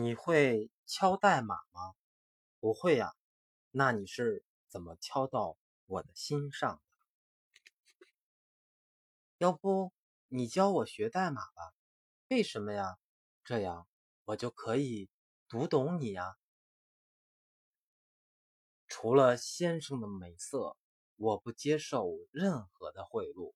你会敲代码吗？不会呀。那你是怎么敲到我的心上的？要不你教我学代码吧。为什么呀？这样我就可以读懂你呀。除了先生的美色，我不接受任何的贿赂。